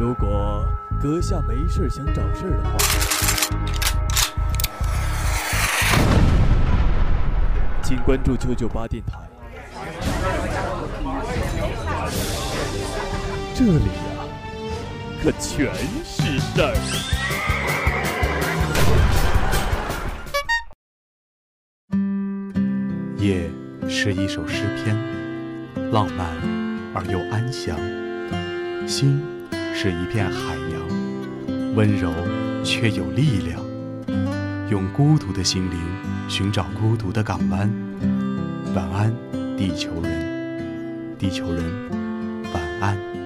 如果阁下没事想找事的话，请关注九九八电台。这里呀，可全是事儿。夜是一首诗篇，浪漫而又安详；心是一片海洋，温柔却有力量。用孤独的心灵寻找孤独的港湾。晚安，地球人，地球人，晚安。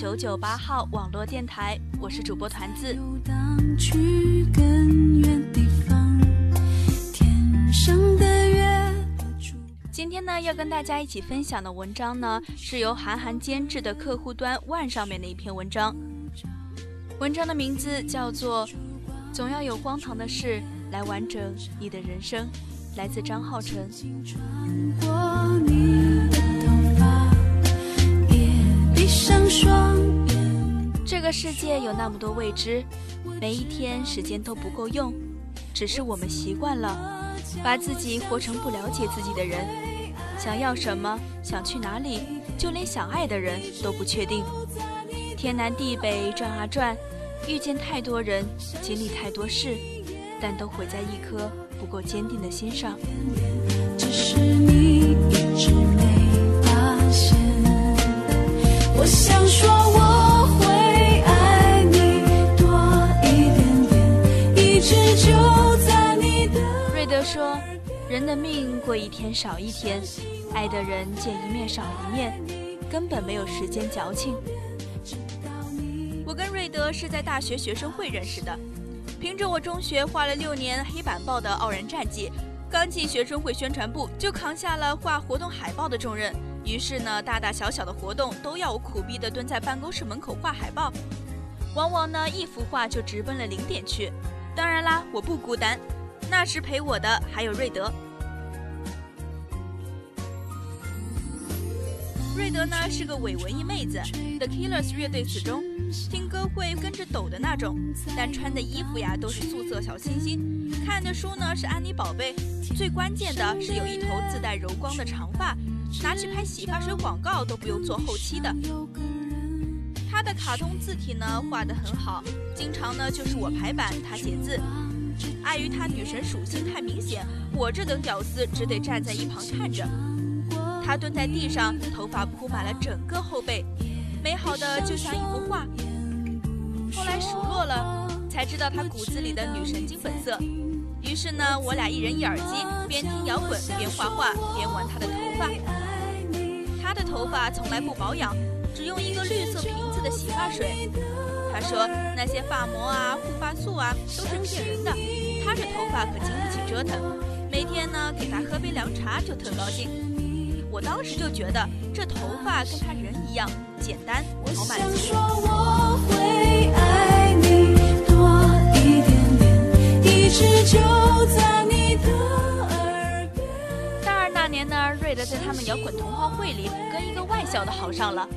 九九八号网络电台，我是主播团子。今天呢，要跟大家一起分享的文章呢，是由韩寒监制的客户端万上面的一篇文章。文章的名字叫做《总要有荒唐的事来完整你的人生》，来自张浩辰这个世界有那么多未知，每一天时间都不够用，只是我们习惯了把自己活成不了解自己的人。想要什么，想去哪里，就连想爱的人都不确定。天南地北转啊转，遇见太多人，经历太多事，但都毁在一颗不够坚定的心上。只是你说我会爱你多一点点，一直就在你的。瑞德说：“人的命过一天少一天，爱的人见一面少一面，根本没有时间矫情。”我跟瑞德是在大学学生会认识的，凭着我中学画了六年黑板报的傲人战绩，刚进学生会宣传部就扛下了画活动海报的重任。于是呢，大大小小的活动都要我苦逼的蹲在办公室门口画海报，往往呢一幅画就直奔了零点去。当然啦，我不孤单，那时陪我的还有瑞德。瑞德呢是个伪文艺妹子，The Killers 乐队死忠，听歌会跟着抖的那种，但穿的衣服呀都是素色小清新，看的书呢是安妮宝贝，最关键的是有一头自带柔光的长发。拿去拍洗发水广告都不用做后期的。他的卡通字体呢画得很好，经常呢就是我排版，他写字。碍于他女神属性太明显，我这等屌丝只得站在一旁看着。他蹲在地上，头发铺满了整个后背，美好的就像一幅画。后来数落了，才知道他骨子里的女神经本色。于是呢，我俩一人一耳机，边听摇滚边画画，边玩他的头发。他的头发从来不保养，只用一个绿色瓶子的洗发水。他说那些发膜啊、护发素啊都是骗人的，他这头发可经不起折腾。每天呢给他喝杯凉茶就特高兴。我当时就觉得这头发跟他人一样简单，好满足。摇滚同好会里跟一个外校的好上了。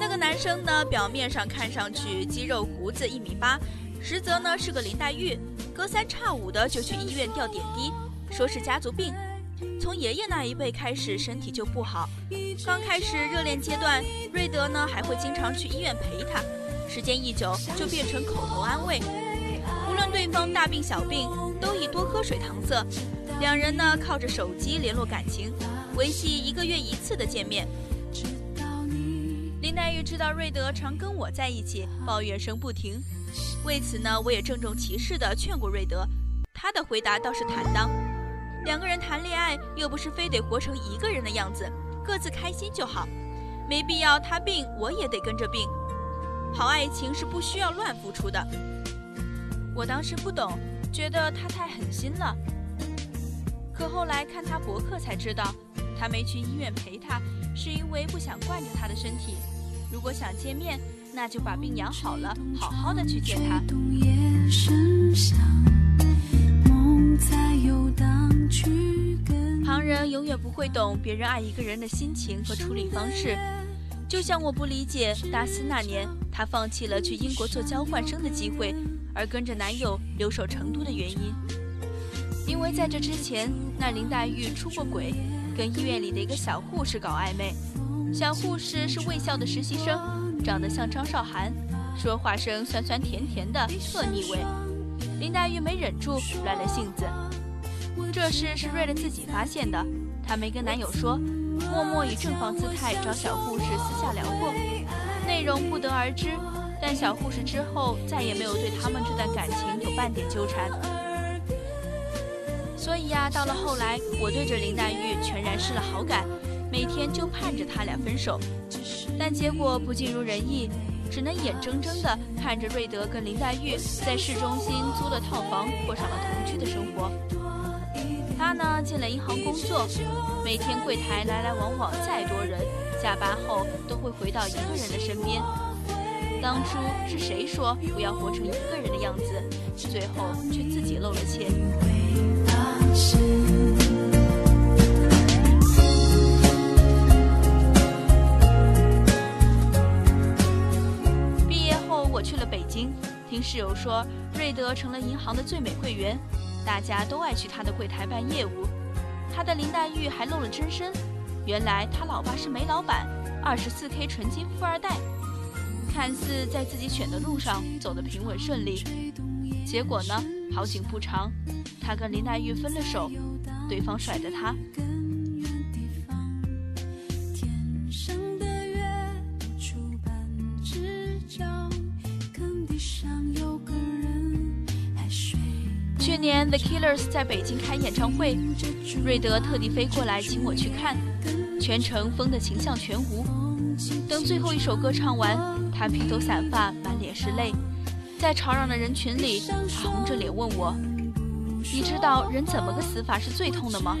那个男生呢，表面上看上去肌肉胡子一米八，实则呢是个林黛玉，隔三差五的就去医院吊点滴，说是家族病。从爷爷那一辈开始，身体就不好。刚开始热恋阶段，瑞德呢还会经常去医院陪他，时间一久就变成口头安慰。无论对方大病小病，都以多喝水搪塞。两人呢靠着手机联络感情。维系一个月一次的见面。林黛玉知道瑞德常跟我在一起，抱怨声不停。为此呢，我也郑重其事地劝过瑞德。他的回答倒是坦荡：“两个人谈恋爱又不是非得活成一个人的样子，各自开心就好，没必要他病我也得跟着病。好爱情是不需要乱付出的。我当时不懂，觉得他太狠心了。可后来看他博客才知道，他没去医院陪他，是因为不想惯着他的身体。如果想见面，那就把病养好了，好好的去见他。旁人永远不会懂别人爱一个人的心情和处理方式，就像我不理解大四那年她放弃了去英国做交换生的机会，而跟着男友留守成都的原因。因为在这之前，那林黛玉出过轨，跟医院里的一个小护士搞暧昧。小护士是卫校的实习生，长得像张韶涵，说话声酸酸甜甜的，特腻味。林黛玉没忍住，乱了性子。这事是瑞德自己发现的，她没跟男友说，默默以正房姿态找小护士私下聊过，内容不得而知。但小护士之后再也没有对他们这段感情有半点纠缠。所以呀，到了后来，我对着林黛玉全然失了好感，每天就盼着他俩分手。但结果不尽如人意，只能眼睁睁地看着瑞德跟林黛玉在市中心租了套房，过上了同居的生活。他呢进了银行工作，每天柜台来来往往再多人，下班后都会回到一个人的身边。当初是谁说不要活成一个人的样子，最后却自己漏了怯。毕业后我去了北京，听室友说瑞德成了银行的最美柜员。大家都爱去他的柜台办业务，他的林黛玉还露了真身，原来他老爸是煤老板，二十四 K 纯金富二代。看似在自己选的路上走得平稳顺利，结果呢，好景不长，他跟林黛玉分了手，对方甩的他。去年 The Killers 在北京开演唱会，瑞德特地飞过来请我去看，全程疯的形象全无。等最后一首歌唱完，他披头散发，满脸是泪，在吵嚷的人群里，他红着脸问我：“你知道人怎么个死法是最痛的吗？”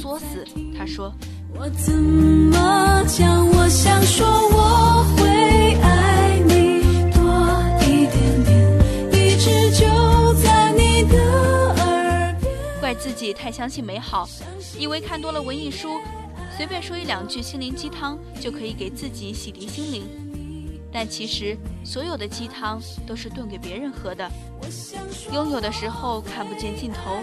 作死，他说。我怎么讲？我想说我会爱你多一点点，一直就在你的耳边。怪自己太相信美好，以为看多了文艺书，随便说一两句心灵鸡汤就可以给自己洗涤心灵。但其实所有的鸡汤都是炖给别人喝的。拥有的时候看不见尽头。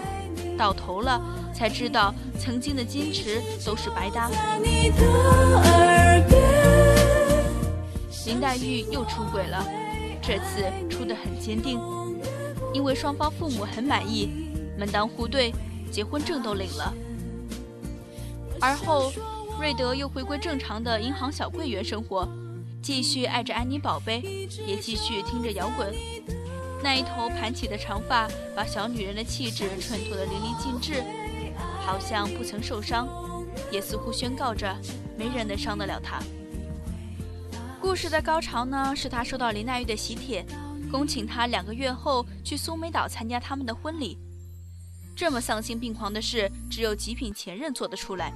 到头了，才知道曾经的矜持都是白搭。林黛玉又出轨了，这次出得很坚定，因为双方父母很满意，门当户对，结婚证都领了。而后，瑞德又回归正常的银行小柜员生活，继续爱着安妮宝贝，也继续听着摇滚。那一头盘起的长发，把小女人的气质衬托得淋漓尽致，好像不曾受伤，也似乎宣告着没人能伤得了她。故事的高潮呢，是他收到林黛玉的喜帖，恭请他两个月后去苏梅岛参加他们的婚礼。这么丧心病狂的事，只有极品前任做得出来。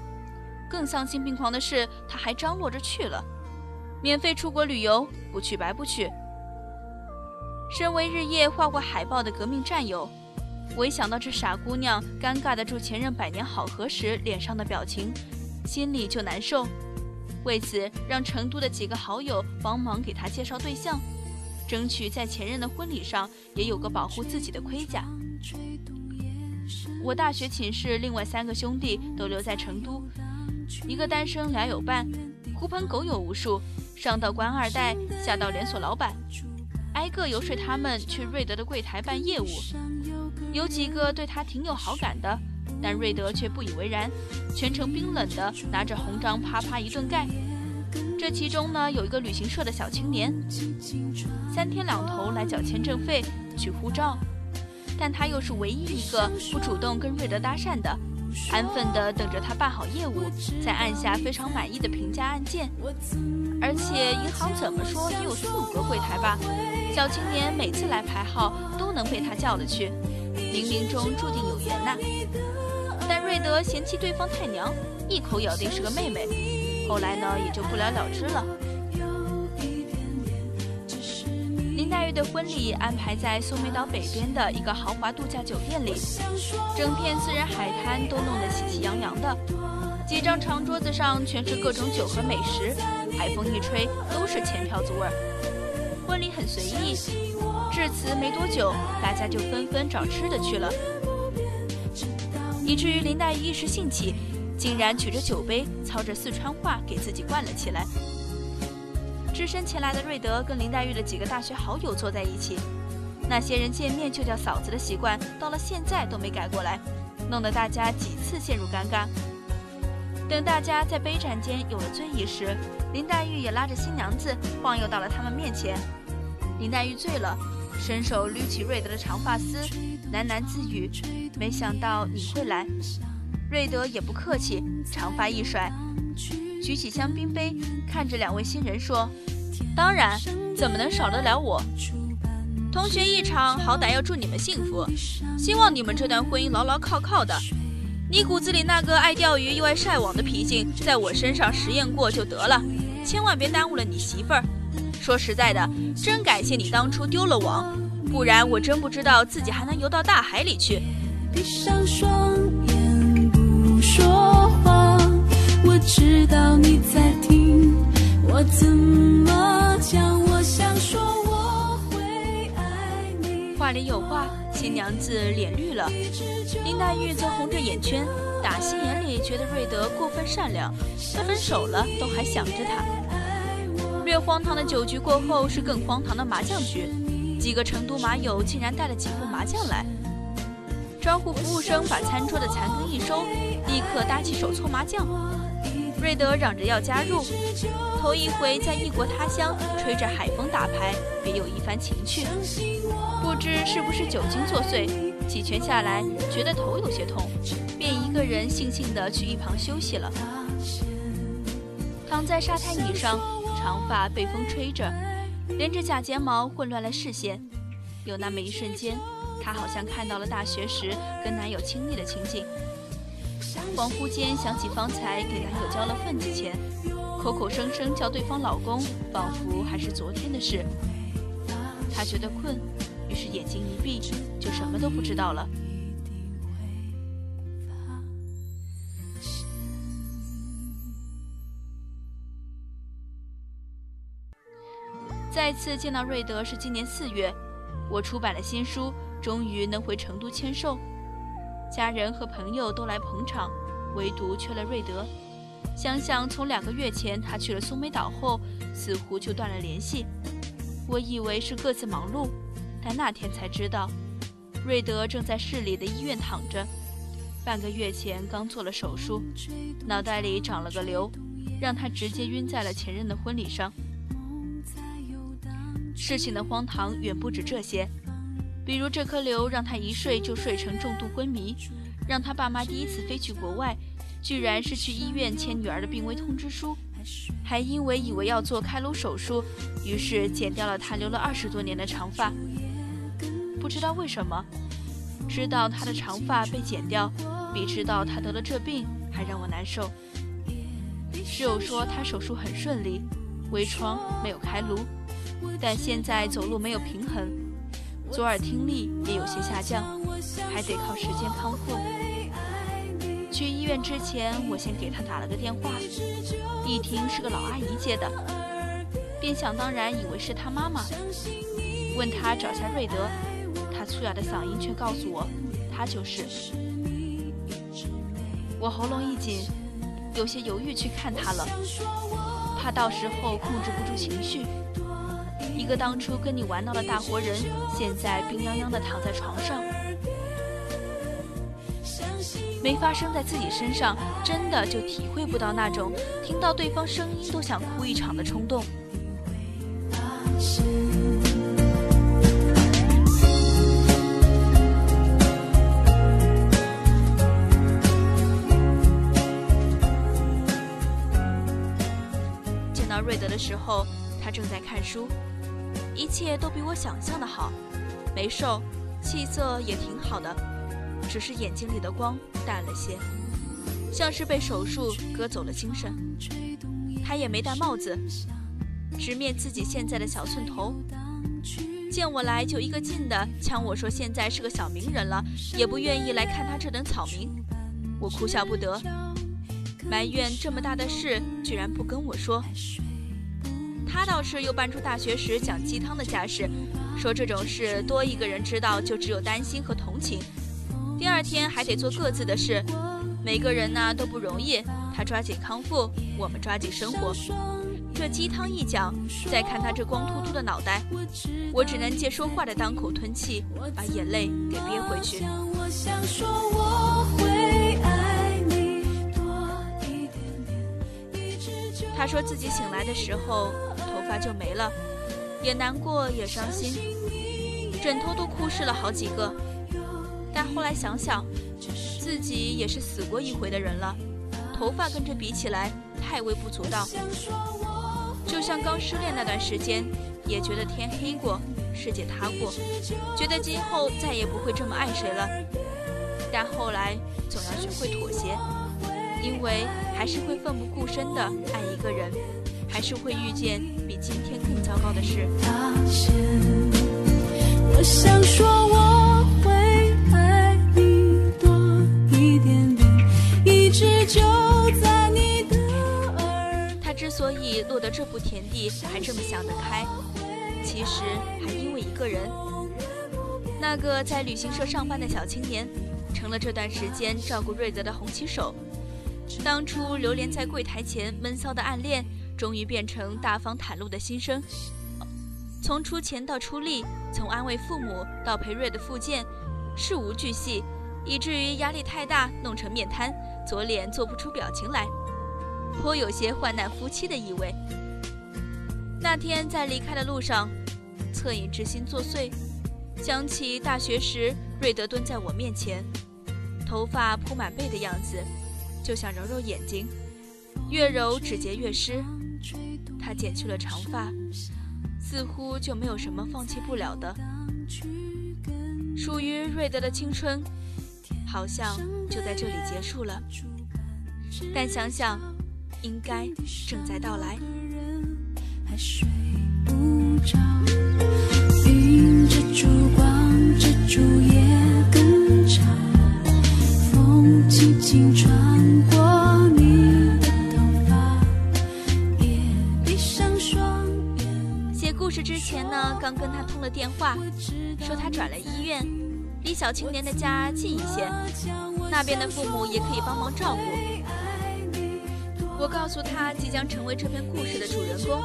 更丧心病狂的是，他还张罗着去了，免费出国旅游，不去白不去。身为日夜画过海报的革命战友，我一想到这傻姑娘尴尬的祝前任百年好合时脸上的表情，心里就难受。为此，让成都的几个好友帮忙给她介绍对象，争取在前任的婚礼上也有个保护自己的盔甲。我大学寝室另外三个兄弟都留在成都，一个单身俩有伴，狐朋狗友无数，上到官二代，下到连锁老板。挨个游说他们去瑞德的柜台办业务，有几个对他挺有好感的，但瑞德却不以为然，全程冰冷的拿着红章啪啪一顿盖。这其中呢，有一个旅行社的小青年，三天两头来缴签证费、取护照，但他又是唯一一个不主动跟瑞德搭讪的，安分地等着他办好业务，再按下非常满意的评价按键。而且银行怎么说也有四五个柜台吧，小青年每次来排号都能被他叫了去，冥冥中注定有缘呐。但瑞德嫌弃对方太娘，一口咬定是个妹妹，后来呢也就不了了之了。林黛玉的婚礼安排在苏梅岛北边的一个豪华度假酒店里，整片私人海滩都弄得喜气洋洋的，几张长桌子上全是各种酒和美食，海风一吹都是钱票子味儿。婚礼很随意，至此没多久，大家就纷纷找吃的去了，以至于林黛玉一时兴起，竟然举着酒杯，操着四川话给自己灌了起来。只身前来的瑞德跟林黛玉的几个大学好友坐在一起，那些人见面就叫嫂子的习惯，到了现在都没改过来，弄得大家几次陷入尴尬。等大家在杯盏间有了醉意时，林黛玉也拉着新娘子晃悠到了他们面前。林黛玉醉了，伸手捋起瑞德的长发丝，喃喃自语：“没想到你会来。”瑞德也不客气，长发一甩。举起香槟杯，看着两位新人说：“当然，怎么能少得了我？同学一场，好歹要祝你们幸福，希望你们这段婚姻牢牢靠靠的。你骨子里那个爱钓鱼又爱晒网的脾性，在我身上实验过就得了，千万别耽误了你媳妇儿。说实在的，真感谢你当初丢了网，不然我真不知道自己还能游到大海里去。”闭上双眼，知道你在听，我怎么讲？我想说我会爱你。话里有话，新娘子脸绿了，林黛玉则红着眼圈，打心眼里觉得瑞德过分善良，他分手了都还想着他。略荒唐的酒局过后，是更荒唐的麻将局，几个成都麻友竟然带了几副麻将来，招呼服务生把餐桌的残羹一收，立刻搭起手搓麻将。瑞德嚷着要加入，头一回在异国他乡吹着海风打牌，别有一番情趣。不知是不是酒精作祟，几拳下来觉得头有些痛，便一个人悻悻地去一旁休息了。躺在沙滩椅上，长发被风吹着，连着假睫毛混乱了视线。有那么一瞬间，她好像看到了大学时跟男友亲昵的情景。恍惚间想起方才给男友交了份子钱，口口声声叫对方老公，仿佛还是昨天的事。她觉得困，于是眼睛一闭，就什么都不知道了。再次见到瑞德是今年四月，我出版了新书，终于能回成都签售。家人和朋友都来捧场，唯独缺了瑞德。想想从两个月前他去了苏梅岛后，似乎就断了联系。我以为是各自忙碌，但那天才知道，瑞德正在市里的医院躺着。半个月前刚做了手术，脑袋里长了个瘤，让他直接晕在了前任的婚礼上。事情的荒唐远不止这些。比如这颗瘤让他一睡就睡成重度昏迷，让他爸妈第一次飞去国外，居然是去医院签女儿的病危通知书，还因为以为要做开颅手术，于是剪掉了他留了二十多年的长发。不知道为什么，知道他的长发被剪掉，比知道他得了这病还让我难受。室友说他手术很顺利，微创没有开颅，但现在走路没有平衡。左耳听力也有些下降，还得靠时间康复。去医院之前，我先给他打了个电话，一听是个老阿姨接的，便想当然以为是他妈妈，问他找下瑞德，他粗哑的嗓音却告诉我，他就是。我喉咙一紧，有些犹豫去看他了，怕到时候控制不住情绪。一个当初跟你玩闹的大活人，现在病殃殃的躺在床上。没发生在自己身上，真的就体会不到那种听到对方声音都想哭一场的冲动。见到瑞德的时候，他正在看书。一切都比我想象的好，没瘦，气色也挺好的，只是眼睛里的光淡了些，像是被手术割走了精神。他也没戴帽子，直面自己现在的小寸头。见我来就一个劲的呛我说现在是个小名人了，也不愿意来看他这等草民。我哭笑不得，埋怨这么大的事居然不跟我说。他倒是又搬出大学时讲鸡汤的架势，说这种事多一个人知道就只有担心和同情，第二天还得做各自的事，每个人呢都不容易。他抓紧康复，我们抓紧生活。这鸡汤一讲，再看他这光秃秃的脑袋，我只能借说话的当口吞气，把眼泪给憋回去。他说自己醒来的时候头发就没了，也难过也伤心，枕头都哭湿了好几个。但后来想想，自己也是死过一回的人了，头发跟这比起来太微不足道。就像刚失恋那段时间，也觉得天黑过，世界塌过，觉得今后再也不会这么爱谁了。但后来总要学会妥协，因为还是会奋不顾身的爱一个人，还是会遇见比今天更糟糕的事。我想说我会爱你多一点点，一直就在。之所以落得这步田地，还这么想得开，其实还因为一个人，那个在旅行社上班的小青年，成了这段时间照顾瑞泽的红旗手。当初流连在柜台前闷骚的暗恋，终于变成大方袒露的心声。从出钱到出力，从安慰父母到陪瑞的复健，事无巨细，以至于压力太大，弄成面瘫，左脸做不出表情来。颇有些患难夫妻的意味。那天在离开的路上，恻隐之心作祟，想起大学时瑞德蹲在我面前，头发铺满背的样子，就想揉揉眼睛，越揉指节越湿。他剪去了长发，似乎就没有什么放弃不了的。属于瑞德的青春，好像就在这里结束了。但想想。应该正在到来。风轻轻穿过故事之前呢，刚跟他通了电话，说他转了医院，离小青年的家近一些，那边的父母也可以帮忙照顾。我告诉他即将成为这篇故事的主人公，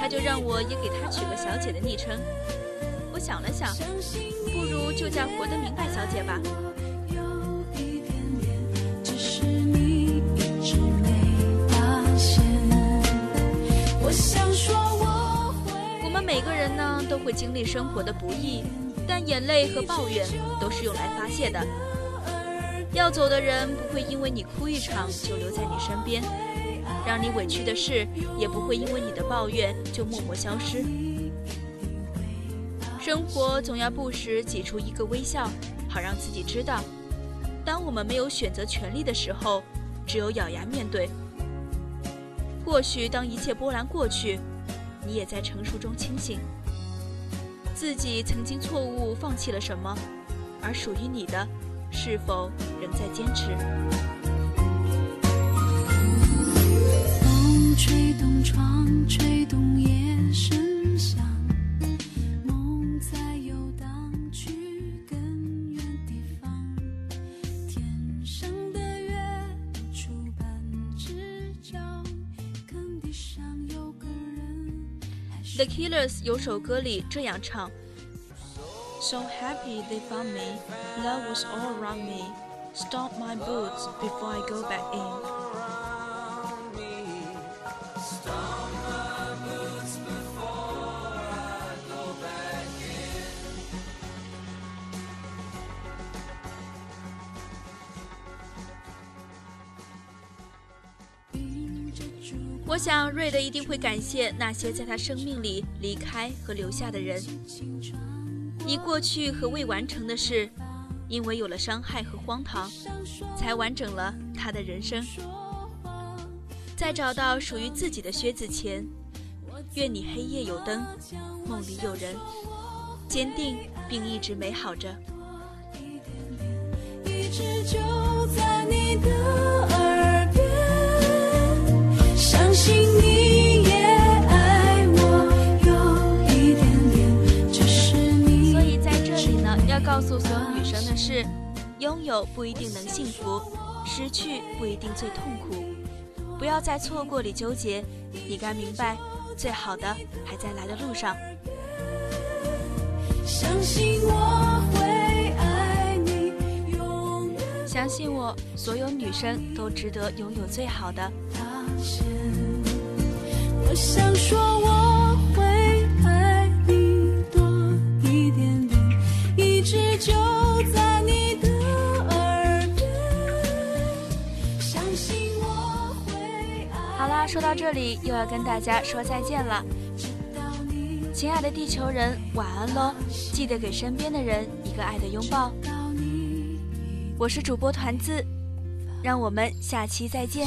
他就让我也给他取个小姐的昵称。我想了想，不如就叫活得明白小姐吧。都会经历生活的不易，但眼泪和抱怨都是用来发泄的。要走的人不会因为你哭一场就留在你身边。让你委屈的事，也不会因为你的抱怨就默默消失。生活总要不时挤出一个微笑，好让自己知道，当我们没有选择权利的时候，只有咬牙面对。或许当一切波澜过去，你也在成熟中清醒，自己曾经错误放弃了什么，而属于你的，是否仍在坚持？风吹动窗，吹动夜声响，The Killers 有首歌里这样唱：So happy they found me, love was all around me. Stop my boots before I go back in. 想瑞德一定会感谢那些在他生命里离开和留下的人，已过去和未完成的事，因为有了伤害和荒唐，才完整了他的人生。在找到属于自己的靴子前，愿你黑夜有灯，梦里有人，坚定并一直美好着。一直就在你的所以在这里呢，要告诉所有女生的是：拥有不一定能幸福，失去不一定最痛苦。不要在错过里纠结，你该明白，最好的还在来的路上。相信我会爱你，相信我，所有女生都值得拥有最好的。我想说我会爱你多一点点，一直就在你的。好啦，说到这里又要跟大家说再见了，亲爱的地球人，晚安喽！记得给身边的人一个爱的拥抱。我是主播团子，让我们下期再见。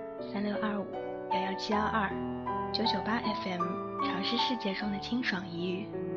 三六二五幺幺七幺二。九九八 FM，尝试世界中的清爽一隅。